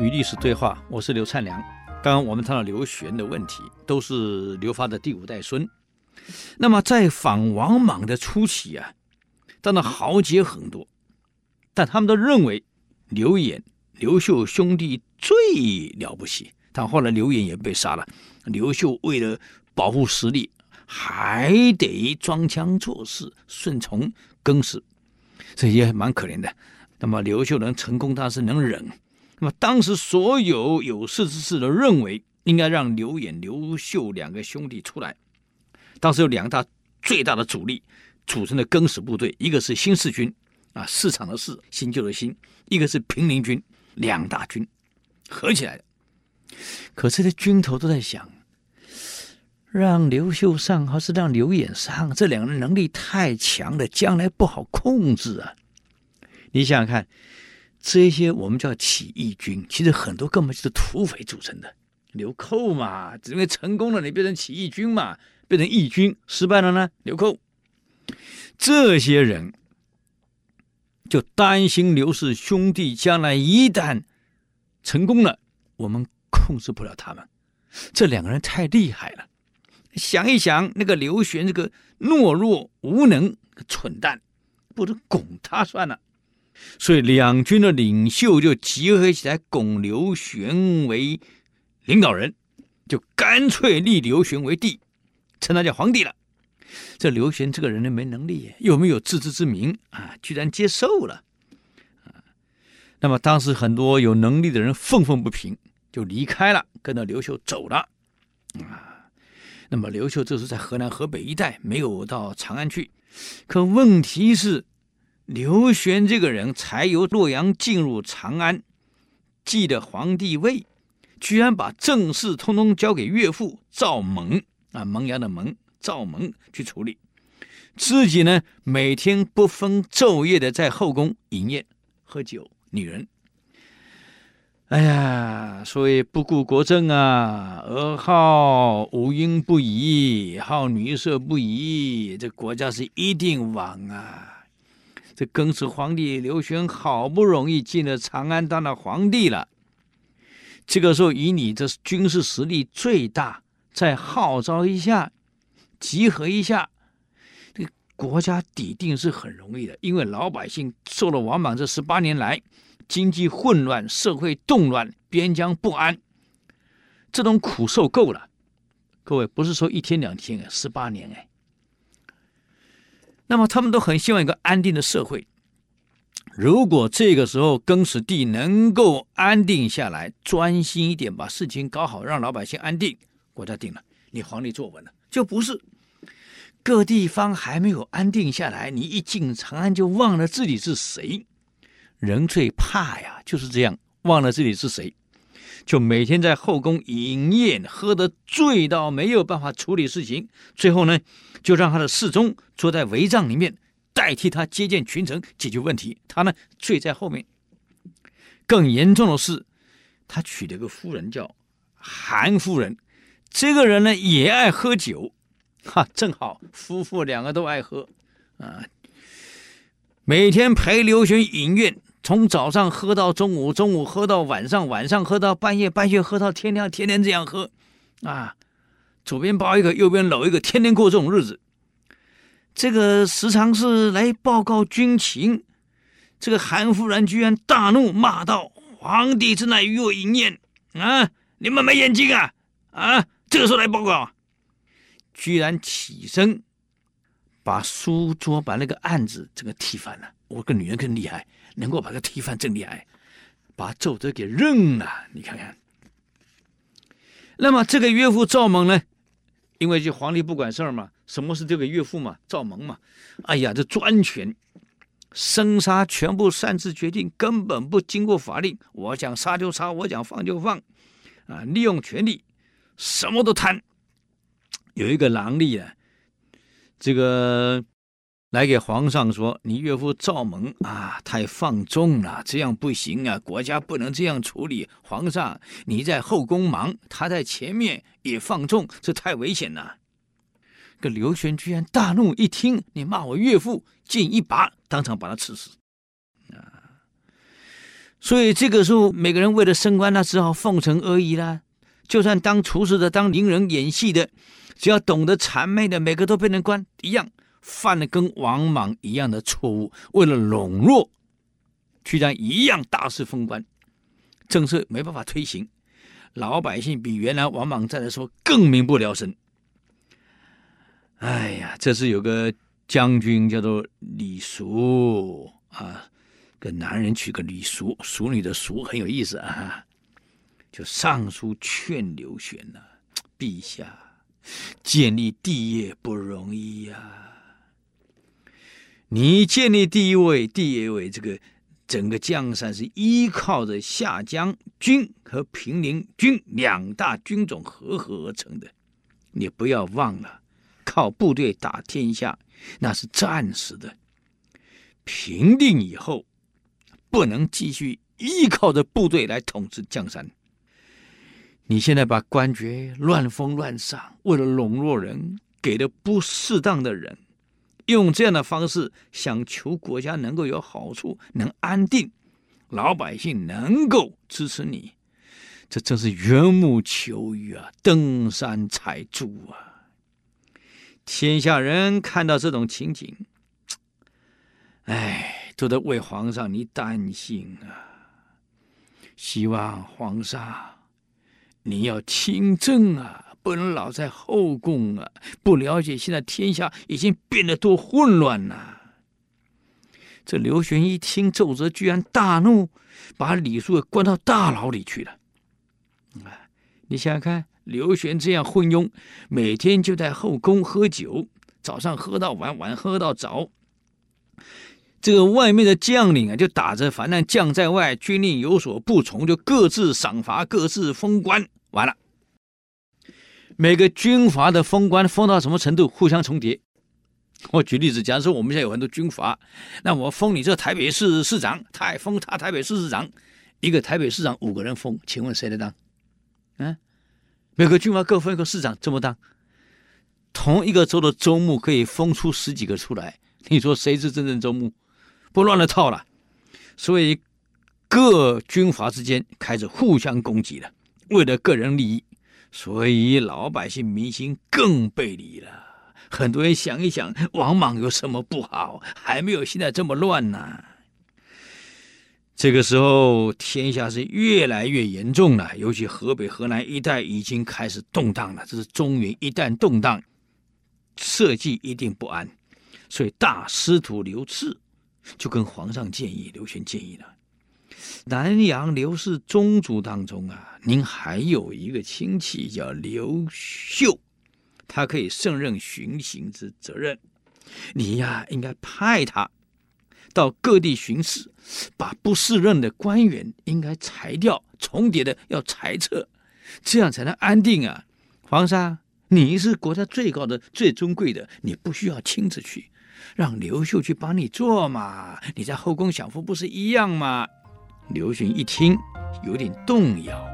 与历史对话，我是刘灿良。刚刚我们谈到刘玄的问题，都是刘发的第五代孙。那么在访王莽的初期啊，当然豪杰很多，但他们都认为刘演、刘秀兄弟最了不起。但后来刘演也被杀了，刘秀为了保护实力，还得装腔作势，顺从更始，这也蛮可怜的。那么刘秀能成功，他是能忍。那么当时所有有识之士都认为应该让刘演、刘秀两个兄弟出来。当时有两大最大的主力组成的更始部队，一个是新四军，啊，市场的市，新旧的新；一个是平陵军，两大军合起来的。可是这军头都在想，让刘秀上还是让刘演上？这两个人能力太强了，将来不好控制啊！你想想看。这些我们叫起义军，其实很多根本就是土匪组成的。流寇嘛，只因为成功了，你变成起义军嘛，变成义军；失败了呢，流寇。这些人就担心刘氏兄弟将来一旦成功了，我们控制不了他们。这两个人太厉害了，想一想，那个刘玄这个懦弱无能、蠢蛋，不如拱他算了。所以两军的领袖就集合起来拱刘玄为领导人，就干脆立刘玄为帝，称他叫皇帝了。这刘玄这个人呢，没能力，又没有自知之明啊，居然接受了。啊，那么当时很多有能力的人愤愤不平，就离开了，跟着刘秀走了。啊，那么刘秀这是在河南、河北一带，没有到长安去。可问题是。刘玄这个人才由洛阳进入长安，继得皇帝位，居然把政事通通交给岳父赵蒙啊，萌芽的萌，赵蒙去处理，自己呢每天不分昼夜的在后宫饮宴、喝酒、女人。哎呀，所以不顾国政啊，而好五音不移，好女色不移，这国家是一定亡啊！这更始皇帝刘玄好不容易进了长安当了皇帝了，这个时候以你这军事实力最大，再号召一下，集合一下，这个国家底定是很容易的。因为老百姓受了王莽这十八年来经济混乱、社会动乱、边疆不安，这种苦受够了。各位不是说一天两天啊，十八年哎。那么他们都很希望一个安定的社会。如果这个时候更始帝能够安定下来，专心一点把事情搞好，让老百姓安定，国家定了，你皇帝坐稳了。就不是各地方还没有安定下来，你一进长安就忘了自己是谁。人最怕呀，就是这样忘了自己是谁。就每天在后宫饮宴，喝得醉到没有办法处理事情，最后呢，就让他的侍中坐在帷帐里面，代替他接见群臣，解决问题。他呢，醉在后面。更严重的是，他娶了个夫人叫韩夫人，这个人呢也爱喝酒，哈，正好夫妇两个都爱喝，啊，每天陪刘玄饮宴。从早上喝到中午，中午喝到晚上，晚上喝到半夜，半夜喝到天亮，天天这样喝，啊，左边抱一个，右边搂一个，天天过这种日子。这个时常是来报告军情，这个韩夫人居然大怒，骂道：“皇帝正在与我饮宴啊！你们没眼睛啊！啊，这个时候来报告，居然起身把书桌，把那个案子这个踢翻了。我个女人更厉害。”能够把他踢翻真厉害，把奏折给扔了。你看看，那么这个岳父赵蒙呢？因为这皇帝不管事儿嘛，什么事这个岳父嘛，赵蒙嘛，哎呀，这专权，生杀全部擅自决定，根本不经过法令。我想杀就杀，我想放就放，啊，利用权力，什么都贪。有一个狼吏啊，这个。来给皇上说：“你岳父赵蒙啊，太放纵了，这样不行啊！国家不能这样处理。皇上，你在后宫忙，他在前面也放纵，这太危险了。”这刘玄居然大怒，一听你骂我岳父，剑一拔，当场把他刺死。啊！所以这个时候，每个人为了升官，那只好奉承阿谀啦。就算当厨师的、当伶人演戏的，只要懂得谄媚的，每个都变成官一样，犯了跟王莽一样的错误，为了笼络，居然一样大肆封官，政策没办法推行，老百姓比原来王莽在的时候更民不聊生。哎呀，这是有个将军叫做李叔啊，给男人取个李叔，淑女的淑很有意思啊。就上书劝刘玄呐、陛下建立帝业不容易呀、你建立第一位帝业为这个整个江山是依靠着夏江军和平陵军两大军种合合而成的，你不要忘了，靠部队打天下那是暂时的，平定以后不能继续依靠着部队来统治江山。你现在把官爵乱封乱赏，为了笼络人，给的不适当的人，用这样的方式想求国家能够有好处，能安定，老百姓能够支持你，这真是缘木求鱼啊，登山采珠啊！天下人看到这种情景，哎，都在为皇上你担心啊，希望皇上。你要亲政啊，不能老在后宫啊！不了解现在天下已经变得多混乱呐、这刘玄一听奏折，居然大怒，把李叔给关到大牢里去了。啊，你想想看，刘玄这样昏庸，每天就在后宫喝酒，早上喝到晚，晚喝到早。这个外面的将领啊，就打着反正将在外，军令有所不从，就各自赏罚，各自封官。完了，每个军阀的封官封到什么程度？互相重叠。我举例子，假如说我们现在有很多军阀，那我封你这台北市市长，他也封他台北市市长，一个台北市长五个人封，请问谁来当？嗯，每个军阀各封一个市长，这么当？同一个州的州牧可以封出十几个出来，你说谁是真正州牧？不乱了套了，所以各军阀之间开始互相攻击了，为了个人利益，所以老百姓民心更背离了。很多人想一想，王莽有什么不好？还没有现在这么乱呢。这个时候，天下是越来越严重了，尤其河北、河南一带已经开始动荡了。这是中原一旦动荡，社稷一定不安。所以大司徒刘炽。就跟皇上建议，刘玄建议了，南阳刘氏宗族当中啊，您还有一个亲戚叫刘秀，他可以胜任巡行之责任，你呀应该派他到各地巡视，把不适任的官员应该裁掉，重叠的要裁撤，这样才能安定啊。皇上，你是国家最高的、最尊贵的，你不需要亲自去。让刘秀去帮你做嘛，你在后宫享福不是一样吗？刘询一听，有点动摇。